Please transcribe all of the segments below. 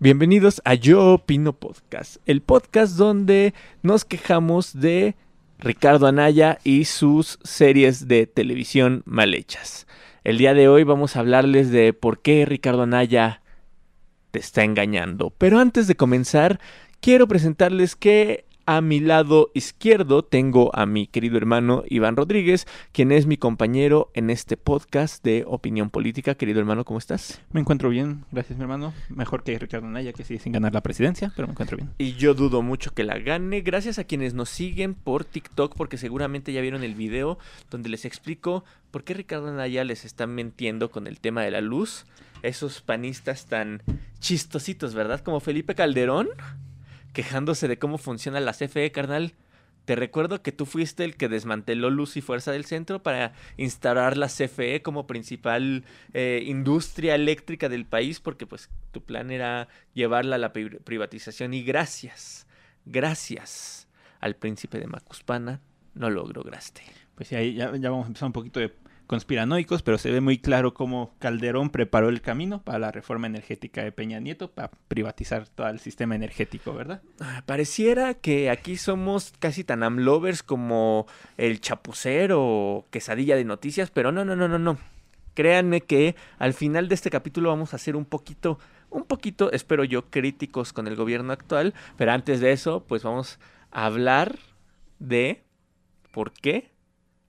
Bienvenidos a Yo Opino Podcast, el podcast donde nos quejamos de Ricardo Anaya y sus series de televisión mal hechas. El día de hoy vamos a hablarles de por qué Ricardo Anaya te está engañando. Pero antes de comenzar, quiero presentarles que a mi lado izquierdo tengo a mi querido hermano Iván Rodríguez, quien es mi compañero en este podcast de opinión política. Querido hermano, ¿cómo estás? Me encuentro bien, gracias mi hermano. Mejor que Ricardo Naya, que sigue sin ganar la presidencia, pero me encuentro bien. Y yo dudo mucho que la gane. Gracias a quienes nos siguen por TikTok, porque seguramente ya vieron el video donde les explico por qué Ricardo Naya les está mintiendo con el tema de la luz. Esos panistas tan chistositos, ¿verdad? Como Felipe Calderón quejándose de cómo funciona la CFE, carnal. Te recuerdo que tú fuiste el que desmanteló Luz y Fuerza del Centro para instaurar la CFE como principal eh, industria eléctrica del país, porque pues tu plan era llevarla a la privatización y gracias, gracias al príncipe de Macuspana, no lo lograste. Pues sí, ya, ya vamos a empezar un poquito de conspiranoicos, pero se ve muy claro cómo Calderón preparó el camino para la reforma energética de Peña Nieto, para privatizar todo el sistema energético, ¿verdad? Ah, pareciera que aquí somos casi tan amlovers como el chapucero o quesadilla de noticias, pero no, no, no, no, no. Créanme que al final de este capítulo vamos a hacer un poquito, un poquito, espero yo, críticos con el gobierno actual, pero antes de eso, pues vamos a hablar de por qué,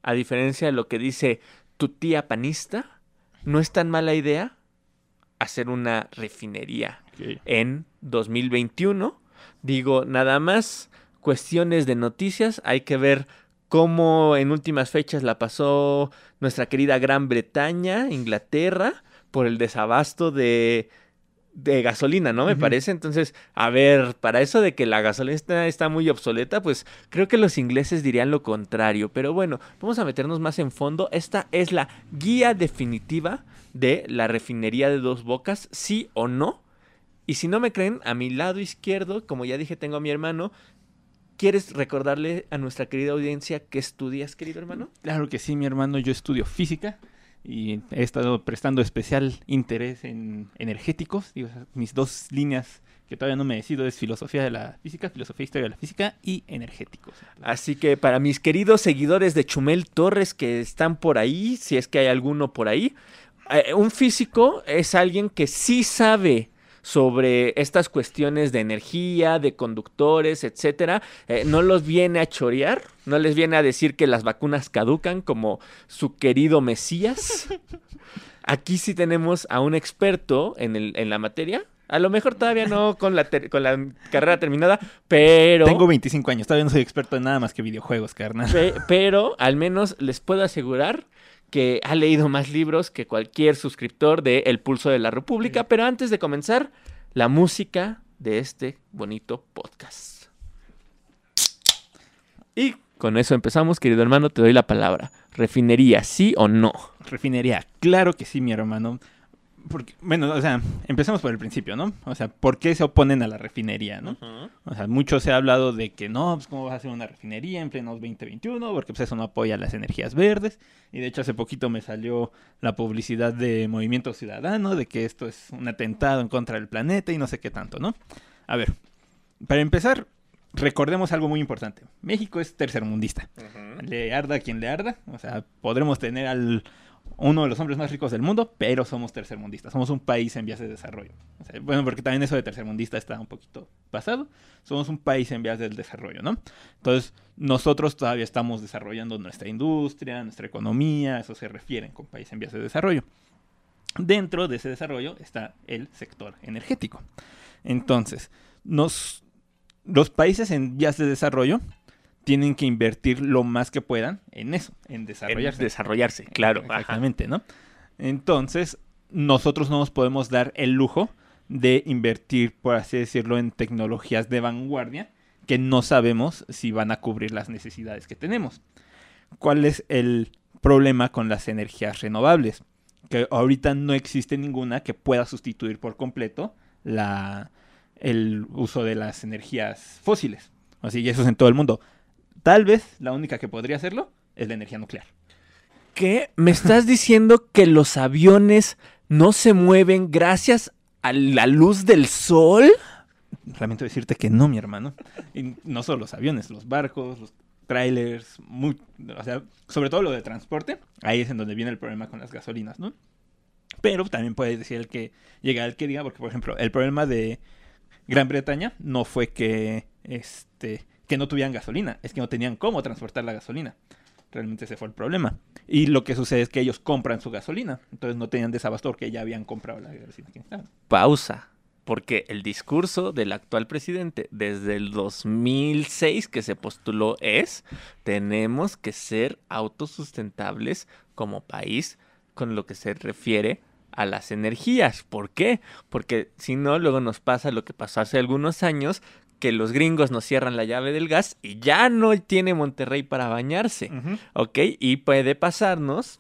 a diferencia de lo que dice tu tía panista, no es tan mala idea hacer una refinería en 2021. Digo, nada más cuestiones de noticias, hay que ver cómo en últimas fechas la pasó nuestra querida Gran Bretaña, Inglaterra, por el desabasto de de gasolina, ¿no? Me parece. Entonces, a ver, para eso de que la gasolina está, muy obsoleta, pues creo que los ingleses dirían lo contrario. Pero bueno, vamos a meternos más en fondo. Esta es la guía definitiva de la refinería de dos bocas, sí o no. Y si no me creen, a mi lado izquierdo, como ya dije, tengo a mi hermano. ¿Quieres recordarle a nuestra querida audiencia qué estudias, querido hermano? Claro que sí, mi hermano. Yo estudio física y he estado prestando especial interés en energéticos. mis dos líneas que todavía no me decido es filosofía de la física, filosofía e historia de la física y energéticos. Así que para mis queridos seguidores de Chumel Torres que están por ahí, si es que hay alguno por ahí, eh, un físico es alguien que sí sabe sobre estas cuestiones de energía, de conductores, etcétera, eh, no los viene a chorear, no les viene a decir que las vacunas caducan como su querido Mesías. Aquí sí tenemos a un experto en, el, en la materia. A lo mejor todavía no con la, con la carrera terminada, pero... Tengo 25 años, todavía no soy experto en nada más que videojuegos, carnal. pero al menos les puedo asegurar que ha leído más libros que cualquier suscriptor de El Pulso de la República. Pero antes de comenzar, la música de este bonito podcast. Y con eso empezamos, querido hermano, te doy la palabra. ¿Refinería, sí o no? Refinería, claro que sí, mi hermano. Porque, bueno, o sea, empecemos por el principio, ¿no? O sea, ¿por qué se oponen a la refinería, no? O sea, mucho se ha hablado de que no, pues cómo vas a hacer una refinería en pleno 2021, porque pues eso no apoya las energías verdes. Y de hecho hace poquito me salió la publicidad de Movimiento Ciudadano, de que esto es un atentado en contra del planeta y no sé qué tanto, ¿no? A ver, para empezar, recordemos algo muy importante. México es tercermundista. Le arda quien le arda. O sea, podremos tener al uno de los hombres más ricos del mundo, pero somos tercermundistas. Somos un país en vías de desarrollo. bueno, porque también eso de tercermundista está un poquito pasado. Somos un país en vías del desarrollo, ¿no? Entonces, nosotros todavía estamos desarrollando nuestra industria, nuestra economía, eso se refiere con país en vías de desarrollo. Dentro de ese desarrollo está el sector energético. Entonces, los países en vías de desarrollo tienen que invertir lo más que puedan en eso, en desarrollarse. desarrollarse, claro. Exactamente, ¿no? Entonces, nosotros no nos podemos dar el lujo de invertir, por así decirlo, en tecnologías de vanguardia que no sabemos si van a cubrir las necesidades que tenemos. ¿Cuál es el problema con las energías renovables? Que ahorita no existe ninguna que pueda sustituir por completo la, el uso de las energías fósiles. Así, y eso es en todo el mundo. Tal vez la única que podría hacerlo es la energía nuclear. ¿Qué? ¿Me estás diciendo que los aviones no se mueven gracias a la luz del sol. Lamento decirte que no, mi hermano. Y no solo los aviones, los barcos, los trailers, muy, o sea, sobre todo lo de transporte, ahí es en donde viene el problema con las gasolinas, ¿no? Pero también puede decir el que llega el que diga, porque por ejemplo, el problema de Gran Bretaña no fue que este que no tuvieran gasolina, es que no tenían cómo transportar la gasolina. Realmente ese fue el problema. Y lo que sucede es que ellos compran su gasolina, entonces no tenían desabasto porque ya habían comprado la gasolina. Pausa porque el discurso del actual presidente desde el 2006 que se postuló es, tenemos que ser autosustentables como país con lo que se refiere a las energías. ¿Por qué? Porque si no, luego nos pasa lo que pasó hace algunos años, que los gringos nos cierran la llave del gas y ya no tiene Monterrey para bañarse. ¿Ok? Y puede pasarnos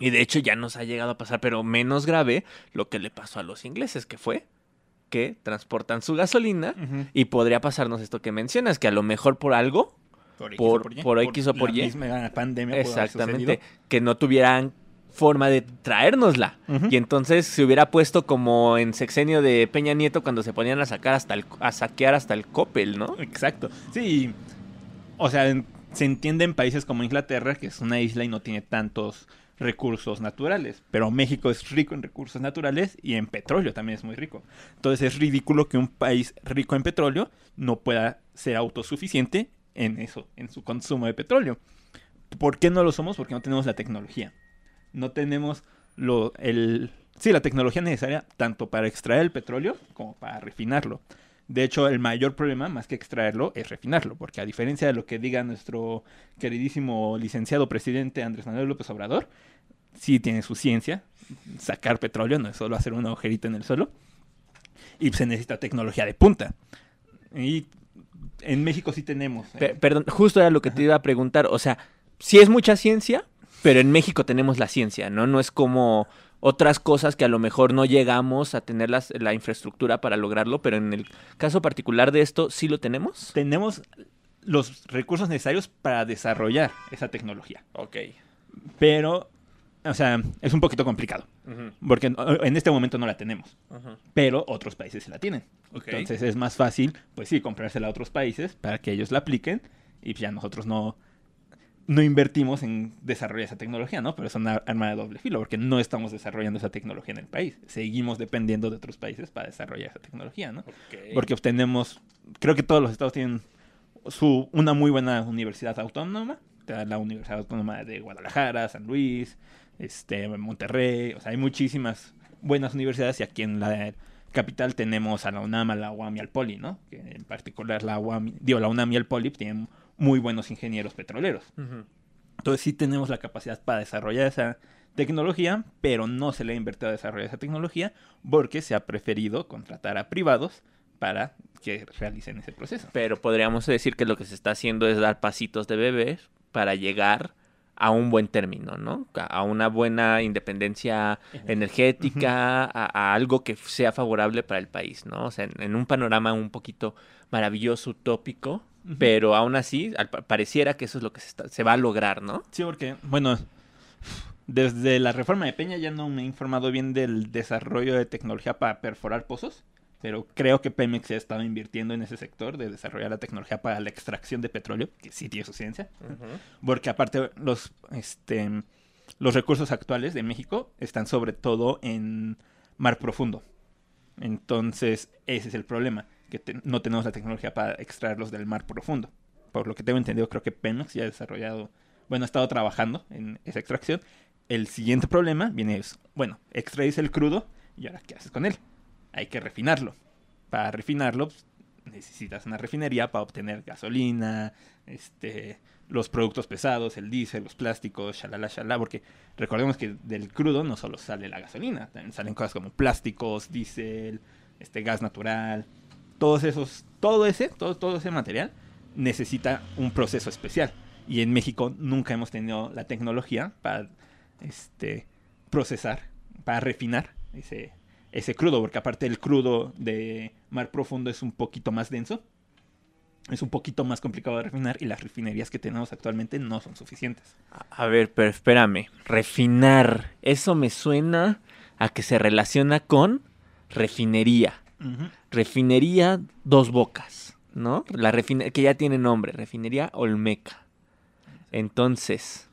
y de hecho ya nos ha llegado a pasar, pero menos grave, lo que le pasó a los ingleses, que fue que transportan su gasolina y podría pasarnos esto que mencionas, que a lo mejor por algo, por, por, X o por, Y, pandemia exactamente, que no tuvieran forma de traérnosla. Y entonces se hubiera puesto como en sexenio de Peña Nieto cuando se ponían a sacar hasta el, a saquear hasta el Coppel, ¿no? Exacto. Sí. O sea, se entiende en países como Inglaterra, que es una isla y no tiene tantos recursos naturales. Pero México es rico en recursos naturales y en petróleo también es muy rico. Entonces es ridículo que un país rico en petróleo no pueda ser autosuficiente en eso, en su consumo de petróleo. ¿Por qué no lo somos? Porque no tenemos la tecnología. No tenemos lo, el, sí, la tecnología necesaria tanto para extraer el petróleo como para refinarlo. De hecho, el mayor problema, más que extraerlo, es refinarlo, porque a diferencia de lo que diga nuestro queridísimo licenciado presidente Andrés Manuel López Obrador, sí tiene su ciencia, sacar petróleo, no es solo hacer un agujerito en el suelo, y se necesita tecnología de punta. Y en México sí tenemos. Eh, perdón, justo era lo que te iba a preguntar, o sea, sí es mucha ciencia, pero en México tenemos la ciencia, ¿no? No es como otras cosas que a lo mejor no llegamos a tener la infraestructura para lograrlo, pero en el caso particular de esto, ¿sí lo tenemos? Tenemos los recursos necesarios para desarrollar esa tecnología. Ok. Pero, o sea, es un poquito complicado, porque en este momento no la tenemos, pero otros países la tienen. Entonces es más fácil, pues sí, comprársela a otros países para que ellos la apliquen y ya nosotros no, no invertimos en desarrollar esa tecnología, ¿no? Pero es una arma de doble filo, porque no estamos desarrollando esa tecnología en el país. Seguimos dependiendo de otros países para desarrollar esa tecnología, ¿no? Porque obtenemos, creo que todos los estados tienen su, una muy buena universidad autónoma, la Universidad Autónoma de Guadalajara, San Luis, este, Monterrey, o sea, hay muchísimas buenas universidades y aquí en la capital tenemos a la UNAM, a la UAM y al Poli, ¿no? Que en particular la UAM, digo, la UNAM y el Poli tienen muy buenos ingenieros petroleros. Entonces sí tenemos la capacidad para desarrollar esa tecnología, pero no se le ha invertido a desarrollar esa tecnología porque se ha preferido contratar a privados para que realicen ese proceso. Pero podríamos decir que lo que se está haciendo es dar pasitos de bebés para llegar a un buen término, ¿no? A una buena independencia energética, a, algo que sea favorable para el país, ¿no? O sea, en un panorama un poquito maravilloso, utópico, pero aún así, pareciera que eso es lo que se, va a lograr, ¿no? Sí, porque, bueno, desde la reforma de Peña ya no me he informado bien del desarrollo de tecnología para perforar pozos, pero creo que Pemex ha estado invirtiendo en ese sector de desarrollar la tecnología para la extracción de petróleo, que sí tiene su ciencia, porque aparte los, este, los recursos actuales de México están sobre todo en mar profundo. Entonces, ese es el problema que no tenemos la tecnología para extraerlos del mar profundo. Por lo que tengo entendido, creo que Pemex ya ha desarrollado, bueno, ha estado trabajando en esa extracción. El siguiente problema viene es, bueno, extraes el crudo y ahora ¿qué haces con él? Hay que refinarlo. Para refinarlo pues, necesitas una refinería para obtener gasolina, este, los productos pesados, el diésel, los plásticos, shalala, shalala, porque recordemos que del crudo no solo sale la gasolina, también salen cosas como plásticos, diésel, este gas natural, todos esos, todo ese, todo, todo ese material necesita un proceso especial. Y en México nunca hemos tenido la tecnología para este, procesar, para refinar ese, ese crudo, porque aparte el crudo de mar profundo es un poquito más denso, es un poquito más complicado de refinar y las refinerías que tenemos actualmente no son suficientes. A ver, pero espérame, refinar, eso me suena a que se relaciona con refinería. Refinería Dos Bocas, ¿no? La refine- que ya tiene nombre, Refinería Olmeca. Entonces,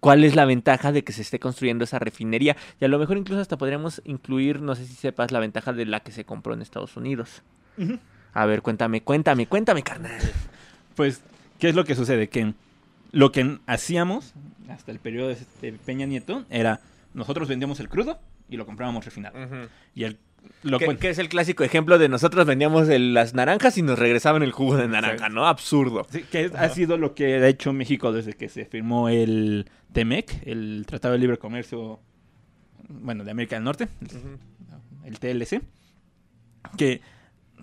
¿cuál es la ventaja de que se esté construyendo esa refinería? Y a lo mejor incluso hasta podríamos incluir, no sé si sepas, la ventaja de la que se compró en Estados Unidos. A ver, cuéntame, cuéntame, cuéntame, carnal. Pues, ¿qué es lo que sucede? Que lo que hacíamos hasta el periodo de este Peña Nieto era nosotros vendíamos el crudo y lo comprábamos refinado. Y el lo Que, es el clásico ejemplo de nosotros vendíamos el- las naranjas y nos regresaban el jugo de naranja. ¿no? Absurdo. Sí, que es- ha sido lo que ha hecho México desde que se firmó el TEMEC, el Tratado de Libre Comercio, bueno, de América del Norte, el TLC, que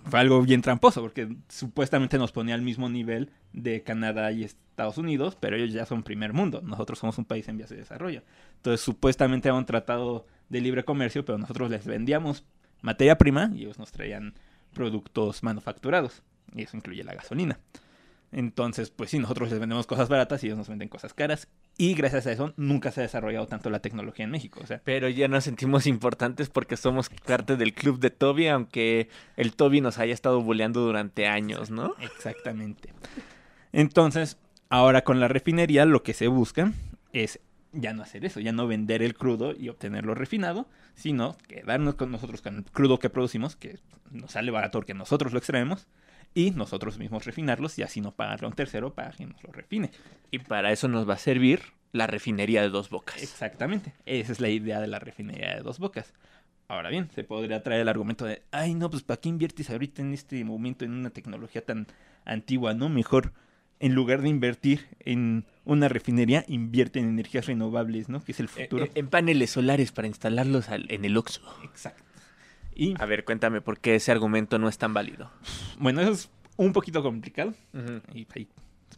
fue algo bien tramposo, porque supuestamente nos ponía al mismo nivel de Canadá y Estados Unidos, pero ellos ya son primer mundo, nosotros somos un país en vías de desarrollo. Entonces, supuestamente era un tratado de libre comercio, pero nosotros les vendíamos materia prima y ellos nos traían productos manufacturados, y eso incluye la gasolina. Entonces, pues sí, nosotros les vendemos cosas baratas y ellos nos venden cosas caras. Y gracias a eso nunca se ha desarrollado tanto la tecnología en México. O sea, Pero ya nos sentimos importantes porque somos parte del club de Toby, aunque el Toby nos haya estado bulleando durante años, ¿no? Exactamente. Entonces, ahora con la refinería lo que se busca es ya no hacer eso, ya no vender el crudo y obtenerlo refinado, sino quedarnos con nosotros con el crudo que producimos, que nos sale barato porque nosotros lo extraemos, y nosotros mismos refinarlos y así no pagarle a un tercero para que nos lo refine. Y para eso nos va a servir la refinería de dos bocas. Exactamente. Esa es la idea de la refinería de dos bocas. Ahora bien, se podría traer el argumento de, ay, no, pues ¿para qué inviertes ahorita en este momento en una tecnología tan antigua? No, mejor, en lugar de invertir en una refinería, invierte en energías renovables, ¿no? Que es el Eh, futuro. eh, en paneles solares para instalarlos al- en el Oxxo. Exacto. Y A ver, cuéntame por qué ese argumento no es tan válido. bueno, eso es un poquito complicado. Y hay,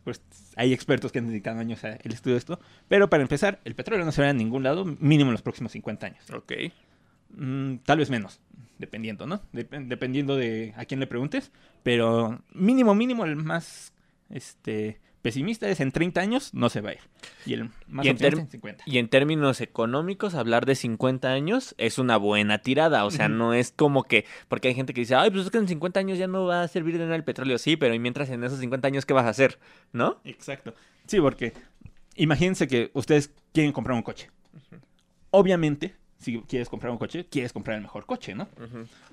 pues, hay expertos que han dedicado años al estudio de esto. Pero para empezar, el petróleo no se va a ningún lado, mínimo en los próximos 50 años. Ok. Mm, tal vez menos, dependiendo, ¿no? Dep- dependiendo de a quién le preguntes. Pero mínimo, mínimo, el más este, pesimista es en 30 años no se va a ir. Y el más Y en optimista term- en 50. Y en términos económicos, hablar de 50 años es una buena tirada. O sea, no es como que. Porque hay gente que dice, ay, pues es que en 50 años ya no va a servir de nada el petróleo. Sí, pero y mientras en esos 50 años, ¿qué vas a hacer? ¿No? Exacto. Sí, porque imagínense que ustedes quieren comprar un coche. Obviamente, si quieres comprar un coche, quieres comprar el mejor coche, ¿no?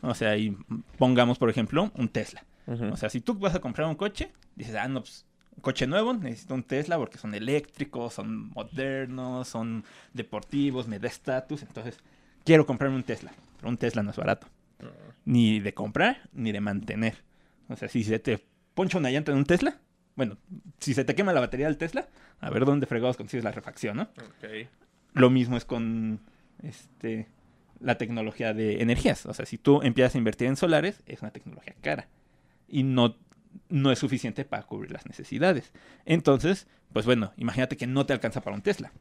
O sea, y pongamos, por ejemplo, un Tesla. O sea, si tú vas a comprar un coche, dices, ah, no, pues, un coche nuevo, necesito un Tesla porque son eléctricos, son modernos, son deportivos, me da estatus, entonces quiero comprarme un Tesla. Pero un Tesla no es barato. Ni de comprar, ni de mantener. O sea, si se te poncha una llanta en un Tesla, bueno, si se te quema la batería del Tesla, a ver dónde fregados consigues la refacción, ¿no? Ok. Lo mismo es con este la tecnología de energías. O sea, si tú empiezas a invertir en solares, es una tecnología cara. Y no, no es suficiente para cubrir las necesidades. Entonces, pues bueno, imagínate que no te alcanza para un Tesla.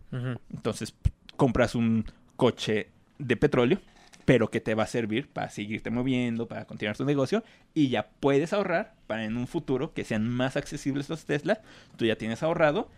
Entonces, compras un coche de petróleo, pero que te va a servir para seguirte moviendo, para continuar tu negocio, y ya puedes ahorrar para en un futuro que sean más accesibles los Tesla. Tú ya tienes ahorrado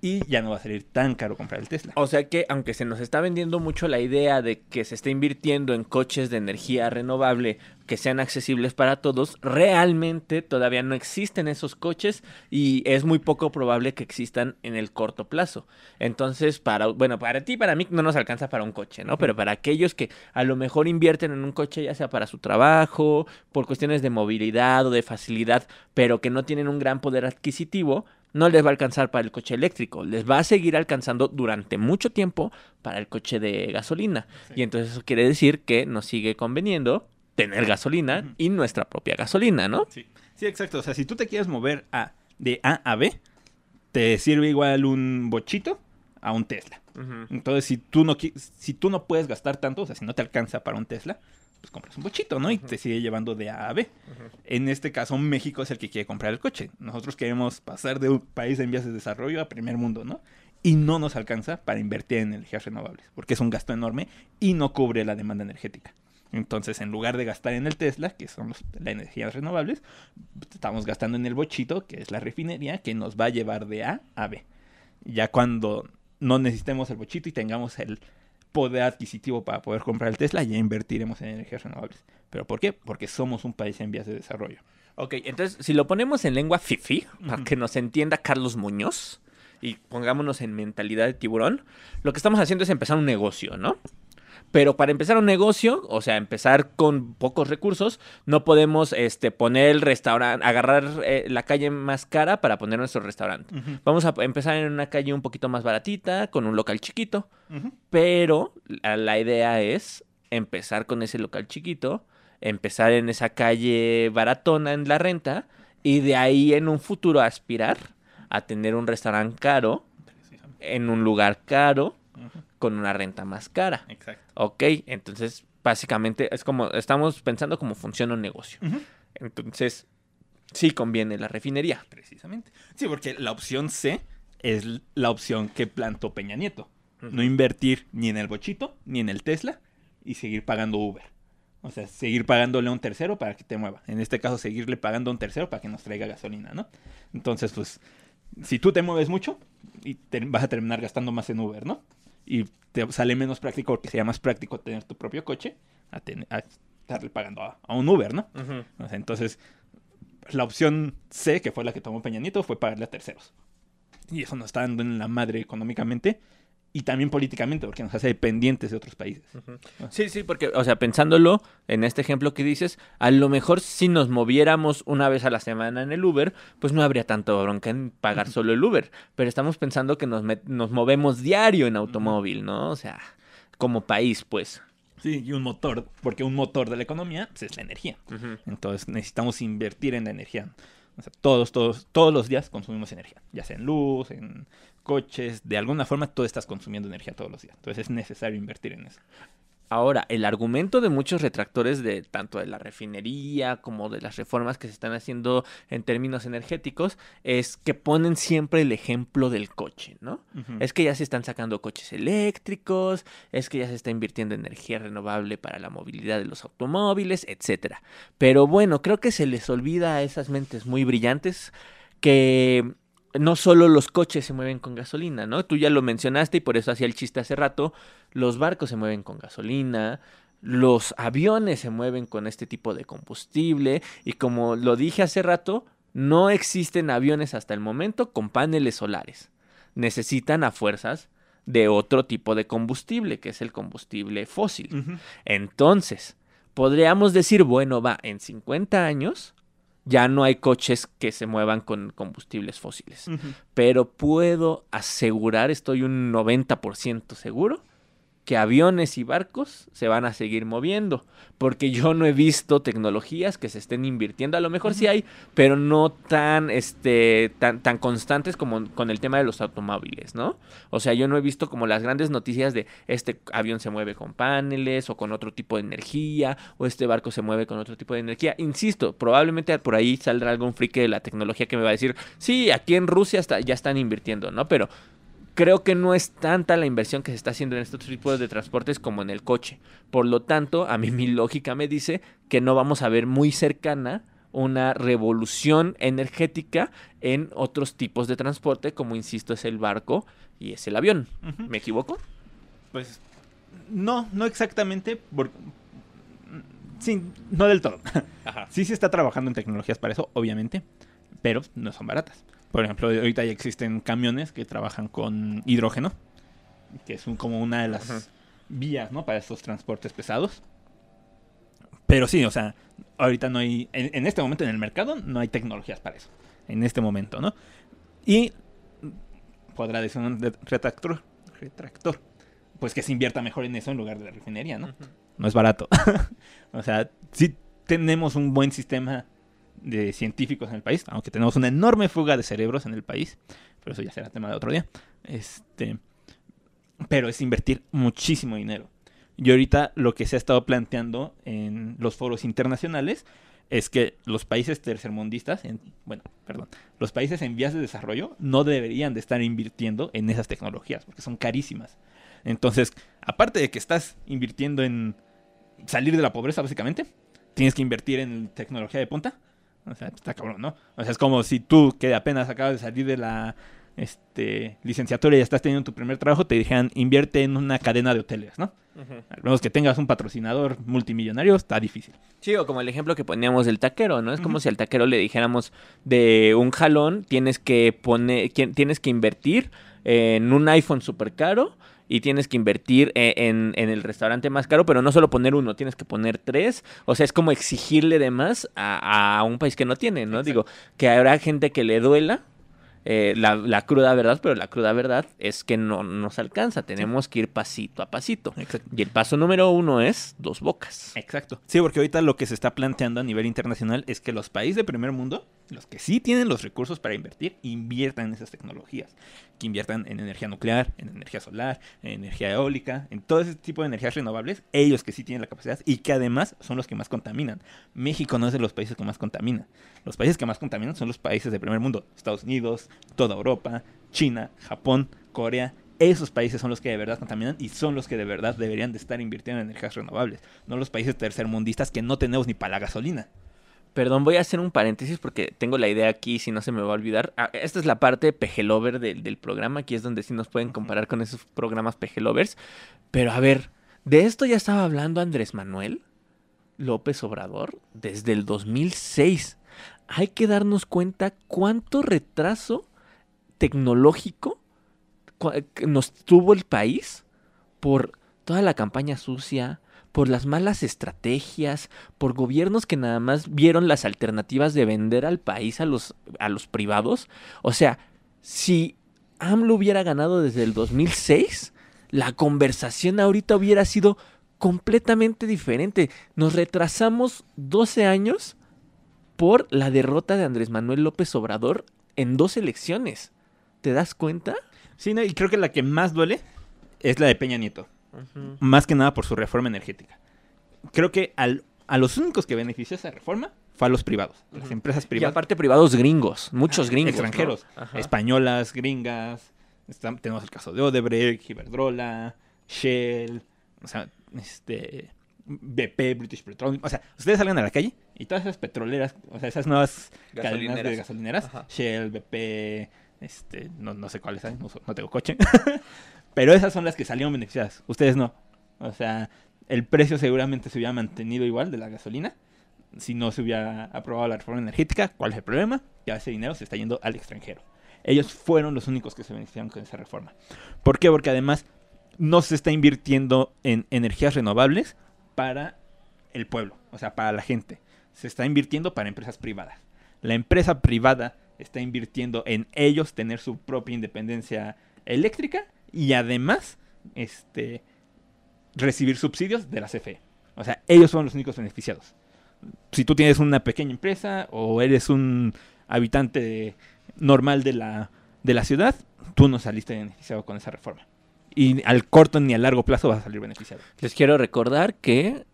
y ya no va a salir tan caro comprar el Tesla. O sea que, aunque se nos está vendiendo mucho la idea de que se está invirtiendo en coches de energía renovable que sean accesibles para todos, realmente todavía no existen esos coches y es muy poco probable que existan en el corto plazo. Entonces, para, bueno, para ti, para mí no nos alcanza para un coche, ¿no? Pero para aquellos que a lo mejor invierten en un coche, ya sea para su trabajo, por cuestiones de movilidad o de facilidad, pero que no tienen un gran poder adquisitivo, no les va a alcanzar para el coche eléctrico, les va a seguir alcanzando durante mucho tiempo para el coche de gasolina. Sí. Y entonces eso quiere decir que nos sigue conveniendo tener gasolina y nuestra propia gasolina, ¿no? Sí. sí, exacto. O sea, si tú te quieres mover a, de A a B, te sirve igual un bochito a un Tesla. Entonces, si tú no si tú no puedes gastar tanto, o sea, si no te alcanza para un Tesla, pues compras un bochito, ¿no? Y te sigue llevando de A a B. En este caso, México es el que quiere comprar el coche. Nosotros queremos pasar de un país en vías de desarrollo a primer mundo, ¿no? Y no nos alcanza para invertir en energías renovables, porque es un gasto enorme y no cubre la demanda energética. Entonces, en lugar de gastar en el Tesla, que son los- las energías renovables, estamos gastando en el bochito, que es la refinería, que nos va a llevar de A a B. Ya cuando no necesitemos el bochito y tengamos el poder adquisitivo para poder comprar el Tesla, ya invertiremos en energías renovables. ¿Pero por qué? Porque somos un país en vías de desarrollo. Ok, entonces si lo ponemos en lengua fifi, para que nos entienda Carlos Muñoz, y pongámonos en mentalidad de tiburón, lo que estamos haciendo es empezar un negocio, ¿no? Pero para empezar un negocio, o sea, empezar con pocos recursos, no podemos este, poner el restaurante, agarrar eh, la calle más cara para poner nuestro restaurante. Vamos a empezar en una calle un poquito más baratita, con un local chiquito. Pero la, la idea es empezar con ese local chiquito, empezar en esa calle baratona en la renta y de ahí en un futuro aspirar a tener un restaurante caro en un lugar caro con una renta más cara. Exacto. Ok, entonces básicamente es como, estamos pensando cómo funciona un negocio. Entonces, sí conviene la refinería. Precisamente. Sí, porque la opción C es la opción que plantó Peña Nieto. No invertir ni en el bochito, ni en el Tesla y seguir pagando Uber. O sea, seguir pagándole a un tercero para que te mueva. En este caso, seguirle pagando a un tercero para que nos traiga gasolina, ¿no? Entonces, pues, si tú te mueves mucho, y te- vas a terminar gastando más en Uber, ¿no? Y te sale menos práctico porque sería más práctico tener tu propio coche a, ten- a estarle pagando a, a un Uber, ¿no? O sea, entonces, la opción C, que fue la que tomó Peña Nieto, fue pagarle a terceros. Y eso nos está dando en la madre económicamente y también políticamente, porque nos hace dependientes de otros países. Sí, sí, porque, o sea, pensándolo en este ejemplo que dices, a lo mejor si nos moviéramos una vez a la semana en el Uber, pues no habría tanto bronca en pagar solo el Uber. Pero estamos pensando que nos, nos movemos diario en automóvil, ¿no? O sea, como país, pues. Sí, y un motor, porque un motor de la economía pues, es la energía. Entonces necesitamos invertir en la energía. Todos, todos, todos los días consumimos energía, ya sea en luz, en coches, de alguna forma tú estás consumiendo energía todos los días. Entonces es necesario invertir en eso. Ahora, el argumento de muchos retractores de tanto de la refinería como de las reformas que se están haciendo en términos energéticos es que ponen siempre el ejemplo del coche, ¿no? Es que ya se están sacando coches eléctricos, es que ya se está invirtiendo en energía renovable para la movilidad de los automóviles, etcétera. Pero bueno, creo que se les olvida a esas mentes muy brillantes que no solo los coches se mueven con gasolina, ¿no? Tú ya lo mencionaste y por eso hacía el chiste hace rato, los barcos se mueven con gasolina, los aviones se mueven con este tipo de combustible y como lo dije hace rato, no existen aviones hasta el momento con paneles solares. Necesitan a fuerzas de otro tipo de combustible, que es el combustible fósil. Entonces, podríamos decir, bueno, va, en 50 años ya no hay coches que se muevan con combustibles fósiles. Pero puedo asegurar, estoy un 90% seguro, que aviones y barcos se van a seguir moviendo. Porque yo no he visto tecnologías que se estén invirtiendo. A lo mejor sí hay, pero no tan, este, tan, tan constantes como con el tema de los automóviles, ¿no? O sea, yo no he visto como las grandes noticias de este avión se mueve con paneles o con otro tipo de energía, o este barco se mueve con otro tipo de energía. Insisto, probablemente por ahí saldrá algún friki de la tecnología que me va a decir, sí, aquí en Rusia está- ya están invirtiendo, ¿no? Pero creo que no es tanta la inversión que se está haciendo en estos tipos de transportes como en el coche. Por lo tanto, a mí mi lógica me dice que no vamos a ver muy cercana una revolución energética en otros tipos de transporte, como insisto, es el barco y es el avión. ¿Me equivoco? Pues no, no exactamente. Sí, no del todo. Ajá. Sí se está trabajando en tecnologías para eso, obviamente, pero no son baratas. Por ejemplo, ahorita ya existen camiones que trabajan con hidrógeno, que es un- como una de las vías, ¿no? Para estos transportes pesados. Pero sí, o sea, ahorita no hay, en, en este momento en el mercado no hay tecnologías para eso. En este momento, ¿no? Y podrá decir un retractor, retractor, pues que se invierta mejor en eso en lugar de la refinería, ¿no? no es barato. o sea, sí tenemos un buen sistema de científicos en el país, aunque tenemos una enorme fuga de cerebros en el país, pero eso ya será tema de otro día. Este, pero es invertir muchísimo dinero. Y ahorita lo que se ha estado planteando en los foros internacionales es que los países tercermundistas, en, bueno, perdón, los países en vías de desarrollo no deberían de estar invirtiendo en esas tecnologías porque son carísimas. Entonces, aparte de que estás invirtiendo en salir de la pobreza, básicamente, tienes que invertir en tecnología de punta. O sea, está cabrón, ¿no? O sea, es como si tú, que apenas acabas de salir de la este, licenciatura y ya estás teniendo tu primer trabajo, te dijeran invierte en una cadena de hoteles, ¿no? Al menos que tengas un patrocinador multimillonario, está difícil. Sí, o como el ejemplo que poníamos del taquero, ¿no? Es como si al taquero le dijéramos de un jalón, tienes que poner, tienes que invertir en un iPhone súper caro y tienes que invertir e, en, en, el restaurante más caro, pero no solo poner uno, tienes que poner tres. O sea, es como exigirle de más a, a un país que no tiene, ¿no? Digo, que habrá gente que le duela, eh, la, cruda verdad, pero la cruda verdad es que no nos alcanza, tenemos que ir pasito a pasito. Y el paso número uno es dos bocas. Exacto. Sí, porque ahorita lo que se está planteando a nivel internacional es que los países de primer mundo, los que sí tienen los recursos para invertir, inviertan en esas tecnologías. Que inviertan en energía nuclear, en energía solar, en energía eólica, en todo ese tipo de energías renovables, ellos que sí tienen la capacidad y que además son los que más contaminan. México no es de los países que más contaminan. Los países que más contaminan son los países de primer mundo, Estados Unidos, toda Europa, China, Japón, Corea. Esos países son los que de verdad contaminan y son los que de verdad deberían de estar invirtiendo en energías renovables, no los países tercermundistas que no tenemos ni para la gasolina. Perdón, voy a hacer un paréntesis porque tengo la idea aquí, si no se me va a olvidar. Ah, esta es la parte pejelover del, del programa, aquí es donde sí nos pueden comparar con esos programas pejelovers. Pero a ver, de esto ya estaba hablando Andrés Manuel López Obrador desde el 2006. Hay que darnos cuenta cuánto retraso tecnológico nos tuvo el país por toda la campaña sucia, por las malas estrategias, por gobiernos que nada más vieron las alternativas de vender al país a los, a los privados. O sea, si AMLO hubiera ganado desde el 2006, la conversación ahorita hubiera sido completamente diferente. Nos retrasamos 12 años por la derrota de Andrés Manuel López Obrador en dos elecciones. ¿Te das cuenta? Sí, no, y creo que la que más duele es la de Peña Nieto. Más que nada por su reforma energética. Creo que al, a los únicos que benefició esa reforma fue a los privados, las empresas privadas. Y aparte privados gringos, muchos gringos. Extranjeros, españolas, gringas. tenemos el caso de Odebrecht, Iberdrola, Shell, o sea, este... BP, British Petroleum. O sea, ustedes salgan a la calle y todas esas petroleras, o sea, esas nuevas cadenas de gasolineras, Shell, BP, este, no, no sé cuáles hay, no, tengo coche. Pero esas son las que salieron beneficiadas. Ustedes no. O sea, el precio seguramente se hubiera mantenido igual de la gasolina si no se hubiera aprobado la reforma energética. ¿Cuál es el problema? Ya ese dinero se está yendo al extranjero. Ellos fueron los únicos que se beneficiaron con esa reforma. ¿Por qué? Porque además no se está invirtiendo en energías renovables para el pueblo, o sea, para la gente. Se está invirtiendo para empresas privadas. La empresa privada está invirtiendo en ellos tener su propia independencia eléctrica y además este, recibir subsidios de la CFE. O sea, ellos son los únicos beneficiados. Si tú tienes una pequeña empresa o eres un habitante normal de la, de la ciudad, tú no saliste beneficiado con esa reforma. Y al corto ni a largo plazo vas a salir beneficiado. Les quiero recordar que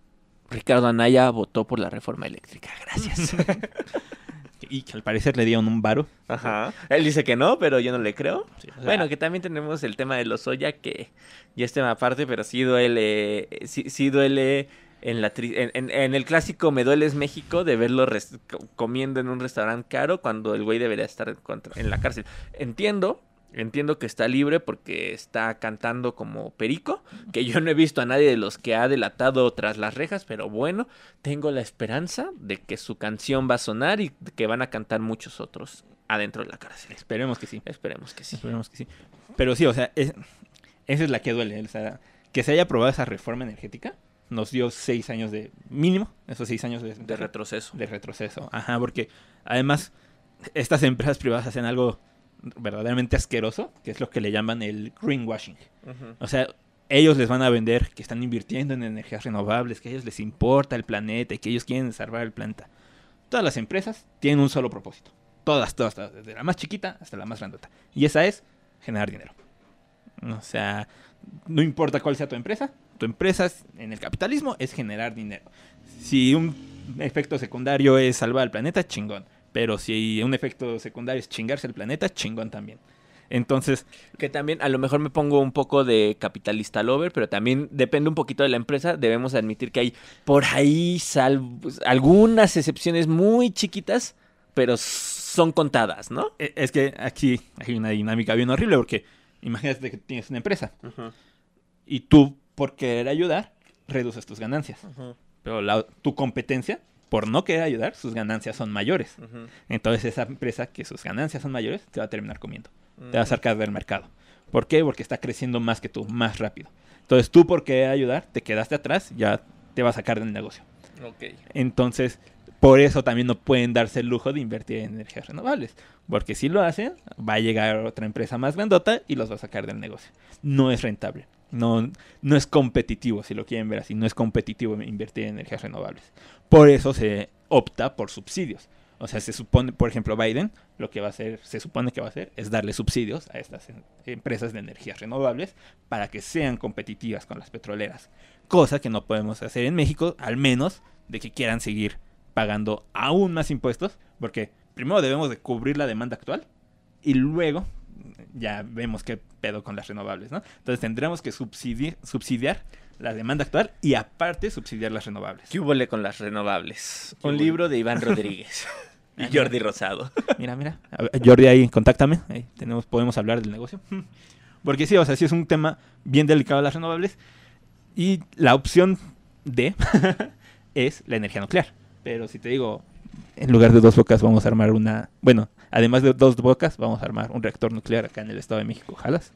Ricardo Anaya votó por la reforma eléctrica. Gracias. y que al parecer le dieron un varo. Ajá. Él dice que no, pero yo no le creo. bueno, que también tenemos el tema de los soya, que ya es tema aparte, pero sí duele, sí, duele en, la en, en, el clásico Me dueles México de verlo comiendo en un restaurante caro cuando el güey debería estar en la cárcel. Entiendo Entiendo que está libre porque está cantando como perico, que yo no he visto a nadie de los que ha delatado tras las rejas, pero bueno, tengo la esperanza de que su canción va a sonar y que van a cantar muchos otros adentro de la cárcel. Esperemos que sí. Esperemos que sí. Esperemos que sí. Pero sí, o sea, esa es la que duele. O sea, que se haya aprobado esa reforma energética nos dio seis años de mínimo, esos seis años de, de retroceso. De retroceso, ajá, porque además estas empresas privadas hacen algo verdaderamente asqueroso, que es lo que le llaman el greenwashing. O sea, ellos les van a vender que están invirtiendo en energías renovables, que a ellos les importa el planeta y que ellos quieren salvar el planeta. Todas las empresas tienen un solo propósito. Todas, todas, desde la más chiquita hasta la más grandota. Y esa es generar dinero. O sea, no importa cuál sea tu empresa, tu empresa en el capitalismo es generar dinero. Si un efecto secundario es salvar al planeta, chingón. Pero si un efecto secundario es chingarse el planeta, chingón también. Entonces. Que también a lo mejor me pongo un poco de capitalista lover, pero también depende un poquito de la empresa. Debemos admitir que hay por ahí algunas excepciones muy chiquitas, pero son contadas, ¿no? E- Es que aquí hay una dinámica bien horrible porque imagínate que tienes una empresa y tú, por querer ayudar, reduces tus ganancias. Pero la- tu competencia, por no querer ayudar, sus ganancias son mayores. Entonces esa empresa que sus ganancias son mayores te va a terminar comiendo. Te va a sacar del mercado. ¿Por qué? Porque está creciendo más que tú, más rápido. Entonces tú por querer ayudar, te quedaste atrás, ya te va a sacar del negocio. Entonces, por eso también no pueden darse el lujo de invertir en energías renovables. Porque si lo hacen, va a llegar otra empresa más grandota y los va a sacar del negocio. No es rentable. No, no es competitivo, si lo quieren ver así. No es competitivo invertir en energías renovables. Por eso se opta por subsidios. O sea, se supone, por ejemplo, Biden lo que va a hacer, se supone que va a hacer, es darle subsidios a estas em- empresas de energías renovables para que sean competitivas con las petroleras. Cosa que no podemos hacer en México, al menos de que quieran seguir pagando aún más impuestos, porque primero debemos de cubrir la demanda actual y luego ya vemos qué pedo con las renovables, ¿no? Entonces tendremos que subsidi- subsidiar la demanda actual y aparte subsidiar las renovables. ¿Qué hubo con las renovables? ¿Qué Un hubo? libro de Iván Rodríguez y Jordi Rosado. Mira, mira. Ver, Jordi, ahí, contáctame. Ahí tenemos, podemos hablar del negocio. Porque sí, o sea, sí es un tema bien delicado las renovables. Y la opción D es la energía nuclear. Pero si te digo, en lugar de dos bocas vamos a armar una... Bueno, además de dos bocas, vamos a armar un reactor nuclear acá en el Estado de México. ¿Jalas?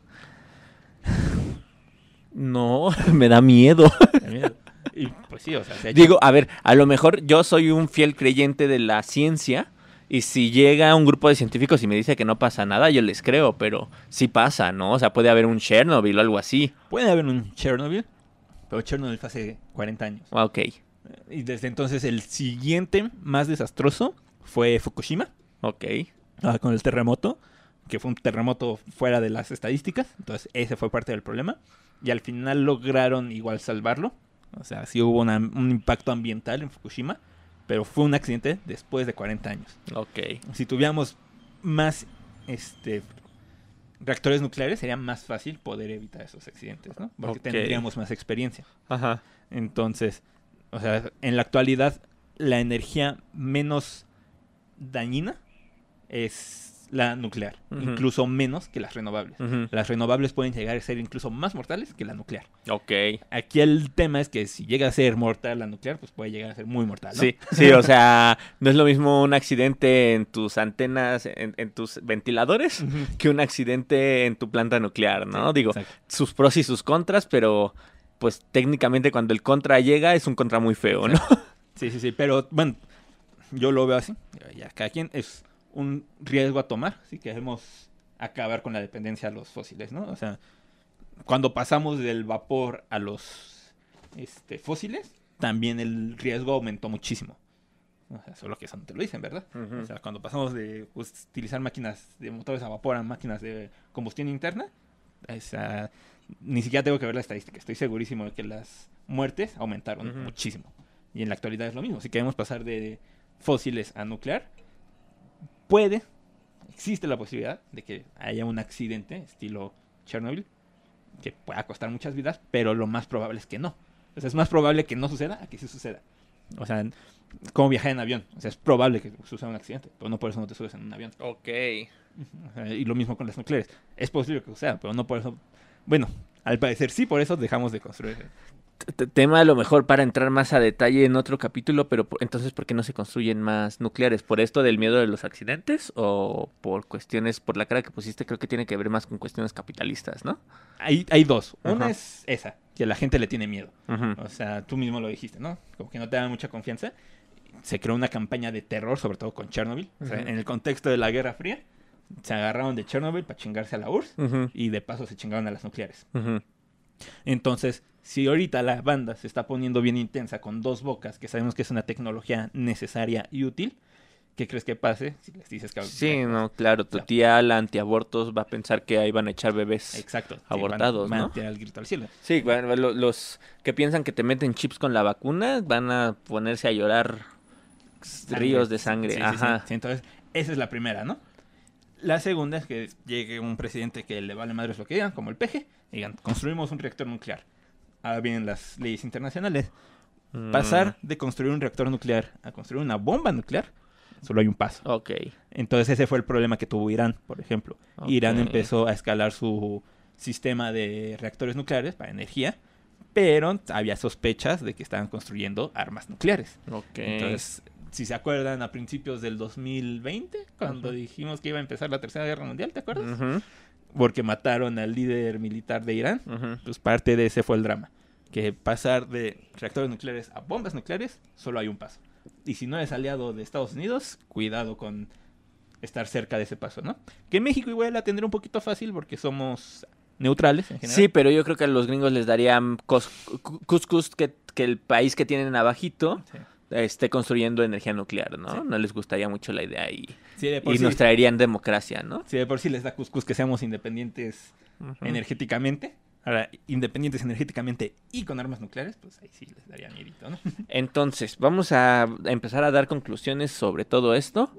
No, me da miedo. Mira, Y pues sí, o sea, se Digo, a ver, a lo mejor yo soy un fiel creyente de la ciencia y si llega un grupo de científicos y me dice que no pasa nada, yo les creo, pero sí pasa, ¿no? O sea, puede haber un Chernobyl o algo así. puede haber un Chernobyl, pero Chernobyl fue hace 40 años. Ah, Ok, Y desde entonces el siguiente más desastroso fue Fukushima. ok. ah, con el terremoto, que fue un terremoto fuera de las estadísticas, entonces ese fue parte del problema, y al final lograron igual salvarlo, o sea, sí hubo una- un impacto ambiental en Fukushima, pero fue un accidente después de 40 años. Ok. Si tuviéramos más este, reactores nucleares, sería más fácil poder evitar esos accidentes, ¿no? Porque tendríamos más experiencia. Ajá. Entonces, o sea, en la actualidad, la energía menos dañina es la nuclear, incluso menos que las renovables. Las renovables pueden llegar a ser incluso más mortales que la nuclear. Ok. Aquí el tema es que si llega a ser mortal la nuclear, pues puede llegar a ser muy mortal. ¿no? Sí, sí, o sea, no es lo mismo un accidente en tus antenas, en, en tus ventiladores, que un accidente en tu planta nuclear, ¿no? Sí, Digo, exacto. sus pros y sus contras, pero pues técnicamente cuando el contra llega es un contra muy feo, ¿no? Sí, sí, sí, pero bueno, yo lo veo así. Ya, cada quien es un riesgo a tomar si queremos acabar con la dependencia a los fósiles, ¿no? O sea, cuando pasamos del vapor a los este, fósiles, también el riesgo aumentó muchísimo. O sea, solo que eso no te lo dicen, ¿verdad? O sea, cuando pasamos de utilizar máquinas de motores a vapor a máquinas de combustión interna, o sea, ni siquiera tengo que ver la estadística. Estoy segurísimo de que las muertes aumentaron muchísimo. Y en la actualidad es lo mismo. Si queremos pasar de fósiles a nuclear, puede, existe la posibilidad de que haya un accidente estilo Chernobyl que pueda costar muchas vidas, pero lo más probable es que no. O sea, es más probable que no suceda a que sí suceda. O sea, como viajar en avión. O sea, es probable que suceda un accidente, pero no por eso no te subes en un avión. Ok. O sea, y lo mismo con las nucleares. Es posible que suceda, pero no por eso. Bueno, al parecer sí, por eso dejamos de construir. T- Tema a lo mejor para entrar más a detalle en otro capítulo, pero por- entonces, ¿por qué no se construyen más nucleares? ¿Por esto del miedo de los accidentes o por cuestiones, por la cara que pusiste, creo que tiene que ver más con cuestiones capitalistas, ¿no? Hay, hay dos. Una es esa, que la gente le tiene miedo. O sea, tú mismo lo dijiste, ¿no? Como que no te da mucha confianza. Se creó una campaña de terror, sobre todo con Chernobyl. O sea, Ujú. en el contexto de la Guerra Fría, se agarraron de Chernobyl para chingarse a la URSS Ujú. y de paso se chingaron a las nucleares. Ujú. Entonces, si ahorita la banda se está poniendo bien intensa con dos bocas, que sabemos que es una tecnología necesaria y útil, ¿qué crees que pase si les dices que... Sí, no, claro, tu Claro. tía, la antiabortos, va a pensar que ahí van a echar bebés. Exacto. sí, Abortados, van, van ¿no? a tirar el grito al cielo. Sí, bueno, lo- los que piensan que te meten chips con la vacuna van a ponerse a llorar ríos de sangre. Sí, sí, sí. Ajá. Sí, entonces, esa es la primera, ¿no? La segunda es que llegue un presidente que le vale madres lo que digan, como el peje, y digan, construimos un reactor nuclear. Ahora vienen las leyes internacionales. Mm, Pasar de construir un reactor nuclear a construir una bomba nuclear solo hay un paso. Ok. Entonces ese fue el problema que tuvo Irán, por ejemplo. Irán empezó a escalar su sistema de reactores nucleares para energía, pero había sospechas de que estaban construyendo armas nucleares. Ok. Entonces, si se acuerdan, a principios del 2020, cuando Ujú. dijimos que iba a empezar la Tercera Guerra Mundial, ¿te acuerdas? Porque mataron al líder militar de Irán. Pues parte de ese fue el drama. Que pasar de reactores nucleares a bombas nucleares, solo hay un paso. Y si no eres aliado de Estados Unidos, cuidado con estar cerca de ese paso, ¿no? Que México igual la tendría un poquito fácil porque somos neutrales en general. Sí, pero yo creo que a los gringos les darían cuscus que, que el país que tienen abajito Sí. Esté construyendo energía nuclear, ¿no? Sí. No les gustaría mucho la idea y, Sí, de por y sí, nos traerían democracia, ¿no? sí, de por sí les da cuscús que seamos independientes energéticamente. Ahora, independientes energéticamente y con armas nucleares, pues ahí sí les daría miedito, ¿no? Entonces, vamos a empezar a dar conclusiones sobre todo esto.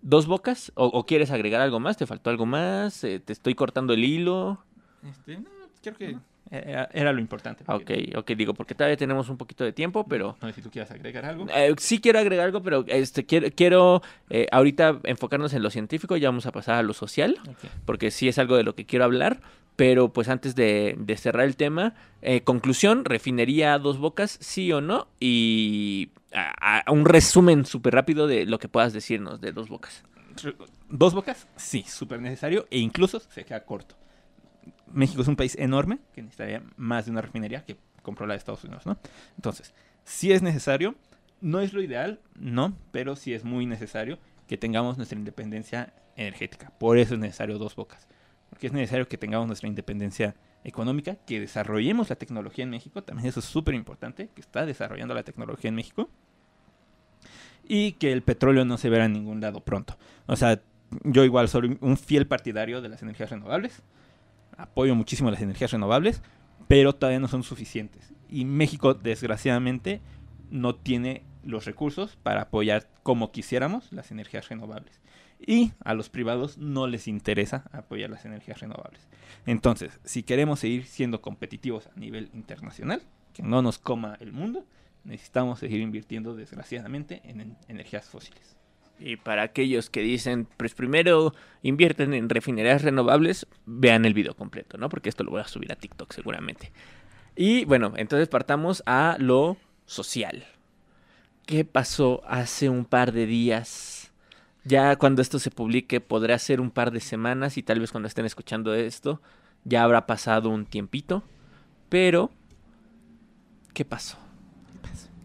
¿Dos bocas? ¿O, o quieres agregar algo más? ¿Te faltó algo más? Eh, ¿Te estoy cortando el hilo? Este, no, creo que era, era lo importante. Ok, porque ok, digo, porque todavía tenemos un poquito de tiempo, pero... No sé si tú quieras agregar algo. Eh, sí quiero agregar algo, pero este quiero, quiero eh, ahorita enfocarnos en lo científico, ya vamos a pasar a lo social, Ok. porque sí es algo de lo que quiero hablar, pero pues antes de, de cerrar el tema, eh, conclusión, refinería a dos bocas, sí o no, y a- a- un resumen súper rápido de lo que puedas decirnos de dos bocas. Dos bocas, sí, súper necesario e incluso se queda corto. México es un país enorme que necesitaría más de una refinería que compró la de Estados Unidos, ¿no? Entonces, si es necesario, no es lo ideal, no, pero sí es muy necesario que tengamos nuestra independencia energética. Por eso es necesario dos bocas. Porque es necesario que tengamos nuestra independencia económica, que desarrollemos la tecnología en México, también eso es súper importante, que está desarrollando la tecnología en México. Y que el petróleo no se verá en ningún lado pronto. O sea, yo igual soy un fiel partidario de las energías renovables. Apoyo muchísimo las energías renovables, pero todavía no son suficientes. Y México, desgraciadamente, no tiene los recursos para apoyar como quisiéramos las energías renovables. Y a los privados no les interesa apoyar las energías renovables. Entonces, si queremos seguir siendo competitivos a nivel internacional, que no nos coma el mundo, necesitamos seguir invirtiendo, desgraciadamente, en en energías fósiles. Y para aquellos que dicen, pues primero invierten en refinerías renovables, vean el video completo, ¿no? Porque esto lo voy a subir a TikTok seguramente. Y bueno, entonces partamos a lo social. ¿Qué pasó hace un par de días? Ya cuando esto se publique podrá ser un par de semanas y tal vez cuando estén escuchando esto ya habrá pasado un tiempito. Pero, ¿qué pasó?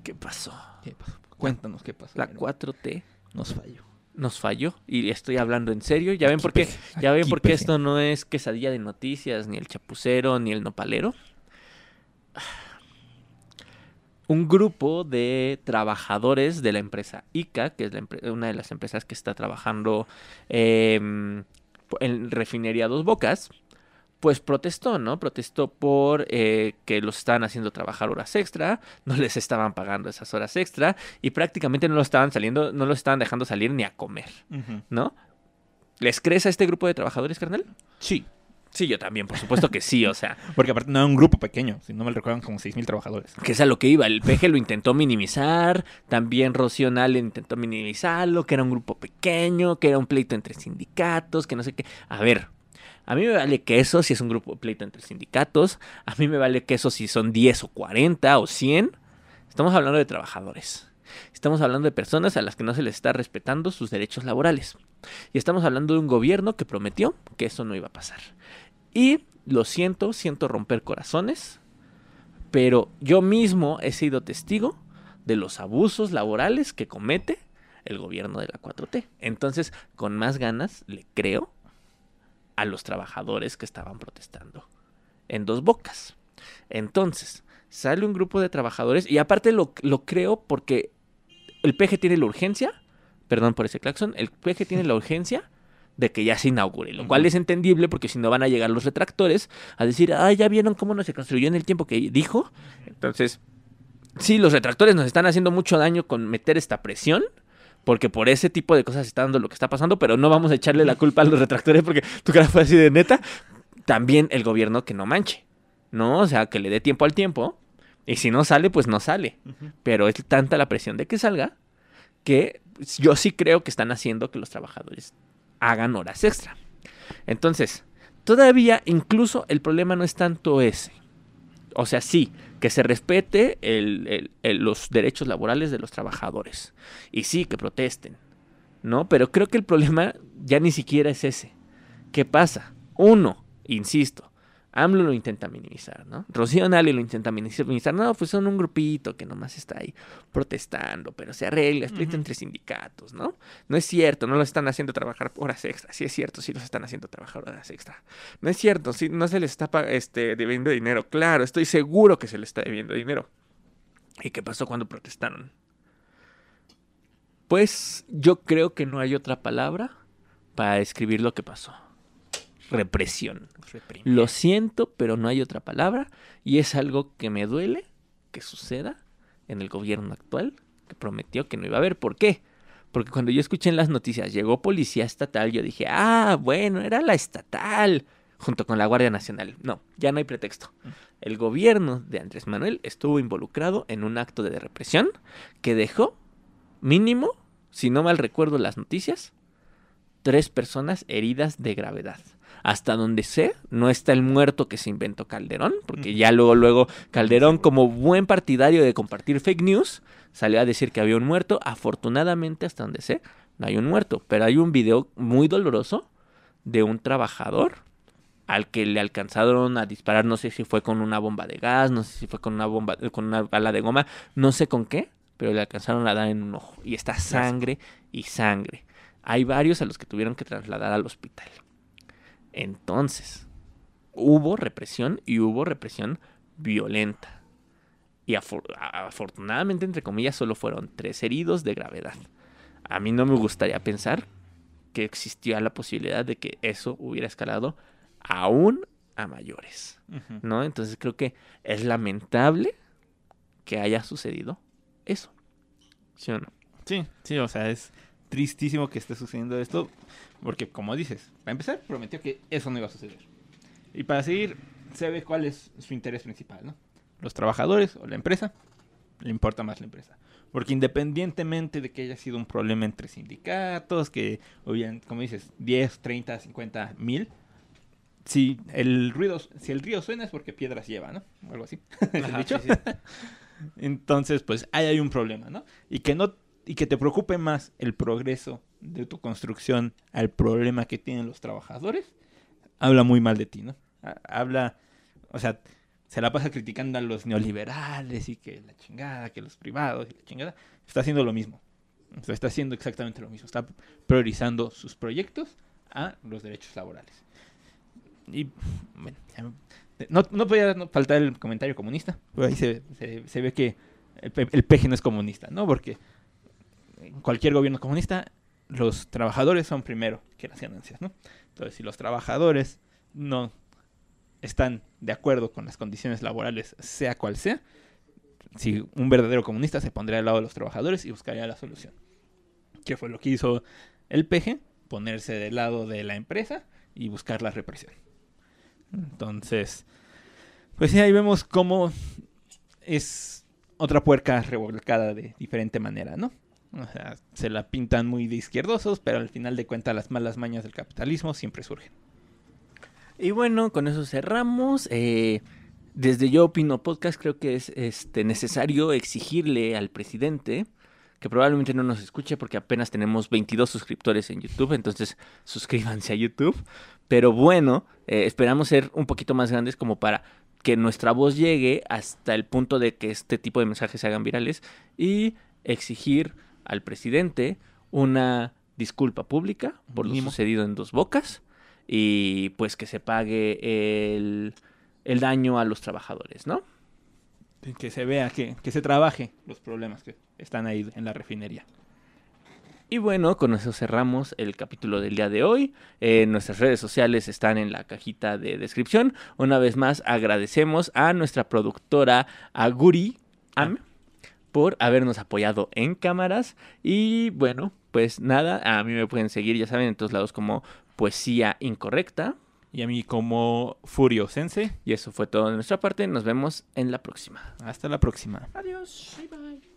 ¿Qué pasó? ¿Qué pasó? Cuéntanos qué pasó. La Aaron. 4T nos falló. nos falló y estoy hablando en serio. Ya ven por qué, ya ven por qué esto no es quesadilla de noticias, ni el chapucero, ni el nopalero. Un grupo de trabajadores de la empresa ICA, que es la una de las empresas que está trabajando em, en refinería Dos Bocas, pues protestó, ¿no? Protestó por eh, que los estaban haciendo trabajar horas extra, no les estaban pagando esas horas extra y prácticamente no lo estaban saliendo, no los estaban dejando salir ni a comer, ¿no? ¿Les crees a este grupo de trabajadores, carnal? Sí, Sí, yo también, por supuesto que sí, o sea, porque aparte no era un grupo pequeño, si no me recuerdan como 6.000 trabajadores. que es a lo que iba. El PG lo intentó minimizar, también Rocío Nale intentó minimizarlo, que era un grupo pequeño, que era un pleito entre sindicatos, que no sé qué. A ver, a mí me vale que eso si es un grupo pleito entre sindicatos, a mí me vale que eso si son 10 o 40 o 100. Estamos hablando de trabajadores. Estamos hablando de personas a las que no se les está respetando sus derechos laborales. Y estamos hablando de un gobierno que prometió que eso no iba a pasar. Y lo siento, siento romper corazones, pero yo mismo he sido testigo de los abusos laborales que comete el gobierno de la 4T. Entonces, con más ganas le creo a los trabajadores que estaban protestando en dos bocas. Entonces, sale un grupo de trabajadores y aparte lo, lo creo porque el PG tiene la urgencia, perdón por ese claxon, el PG tiene la urgencia de que ya se inaugure, lo cual es entendible porque si no van a llegar los retractores a decir, ah, ya vieron cómo no se construyó en el tiempo que dijo. Entonces, sí, los retractores nos están haciendo mucho daño con meter esta presión. Porque por ese tipo de cosas está dando lo que está pasando, pero no vamos a echarle la culpa a los retractores porque tu cara fue así de neta. También el gobierno que no manche, ¿no? O sea, que le dé tiempo al tiempo. Y si no sale, pues no sale. Pero es tanta la presión de que salga que yo sí creo que están haciendo que los trabajadores hagan horas extra. Entonces, todavía incluso el problema no es tanto ese. O sea, sí, que se respete los derechos laborales de los trabajadores. Y sí, que protesten. ¿No? Pero creo que el problema ya ni siquiera es ese. ¿Qué pasa? Uno, insisto, AMLO lo intenta minimizar, ¿no? Rocío Nale lo intenta minimizar. No, pues son un grupito que nomás está ahí protestando, pero se arregla, explica entre sindicatos, ¿no? No es cierto, no los están haciendo trabajar horas extra. Sí es cierto, sí los están haciendo trabajar horas extra. No es cierto, sí, no se les está este, debiendo dinero. Claro, estoy seguro que se les está debiendo dinero. ¿Y qué pasó cuando protestaron? Pues yo creo que no hay otra palabra para describir lo que pasó represión. Lo siento, pero no hay otra palabra. Y es algo que me duele que suceda en el gobierno actual, que prometió que no iba a haber. ¿Por qué? Porque cuando yo escuché en las noticias, llegó policía estatal, yo dije, ah, bueno, era la estatal, junto con la Guardia Nacional. No, ya no hay pretexto. El gobierno de Andrés Manuel estuvo involucrado en un acto de represión que dejó mínimo, si no mal recuerdo las noticias, tres personas heridas de gravedad. Hasta donde sé, no está el muerto que se inventó Calderón, porque ya luego, luego Calderón, como buen partidario de compartir fake news, salió a decir que había un muerto. Afortunadamente, hasta donde sé, no hay un muerto, pero hay un video muy doloroso de un trabajador al que le alcanzaron a disparar, no sé si fue con una bomba de gas, no sé si fue con una bomba, con una bala de goma, no sé con qué, pero le alcanzaron a dar en un ojo. Y está sangre y sangre. Hay varios a los que tuvieron que trasladar al hospital. Entonces, hubo represión y hubo represión violenta. Y afortunadamente, entre comillas, solo fueron tres heridos de gravedad. A mí no me gustaría pensar que existía la posibilidad de que eso hubiera escalado aún a mayores. ¿No? Entonces creo que es lamentable que haya sucedido eso. ¿Sí o no? Sí, sí, o sea, es tristísimo que esté sucediendo esto, porque como dices, para empezar, prometió que eso no iba a suceder. Y para seguir, se ve cuál es su interés principal, ¿no? Los trabajadores o la empresa, le importa más la empresa. Porque independientemente de que haya sido un problema entre sindicatos, que hubieran, como dices, 10, 30, 50 mil, si el ruido, si el río suena es porque piedras lleva, ¿no? O algo así. Entonces, pues ahí hay un problema, ¿no? Y que no y que te preocupe más el progreso de tu construcción al problema que tienen los trabajadores, habla muy mal de ti, ¿no? Habla, o sea, se la pasa criticando a los neoliberales y que la chingada, que los privados y la chingada. Está haciendo lo mismo. O está haciendo exactamente lo mismo. Está priorizando sus proyectos a los derechos laborales. Y, bueno, no, no podía faltar el comentario comunista. Pero ahí se, se, ve que el, el peje no es comunista, ¿no? Porque cualquier gobierno comunista, los trabajadores son primero que las ganancias, ¿no? Entonces, si los trabajadores no están de acuerdo con las condiciones laborales, sea cual sea, si un verdadero comunista se pondría al lado de los trabajadores y buscaría la solución. ¿Qué fue lo que hizo el PG? Ponerse del lado de la empresa y buscar la represión. Entonces, pues ahí vemos cómo es otra puerca revolcada de diferente manera, ¿no? O sea, se la pintan muy de izquierdosos, pero al final de cuentas las malas mañas del capitalismo siempre surgen. Y bueno, con eso cerramos. Eh, desde Yo Opino Podcast creo que es este, necesario exigirle al presidente que probablemente no nos escuche porque apenas tenemos 22 suscriptores en YouTube, entonces suscríbanse a YouTube. Pero bueno, eh, esperamos ser un poquito más grandes como para que nuestra voz llegue hasta el punto de que este tipo de mensajes se hagan virales y exigir al presidente una disculpa pública por lo sucedido en Dos Bocas y pues que se pague el, daño a los trabajadores, ¿no? Que se vea, que, que se trabaje los problemas que están ahí en la refinería. Y bueno, con eso cerramos el capítulo del día de hoy. Eh, nuestras redes sociales están en la cajita de descripción. Una vez más agradecemos a nuestra productora Aguri Am por habernos apoyado en cámaras. Y bueno, pues nada, a mí me pueden seguir, ya saben, en todos lados como Poesía Incorrecta. Y a mí como Furio Sense. Y eso fue todo de nuestra parte. Nos vemos en la próxima. Hasta la próxima. Adiós. Bye bye.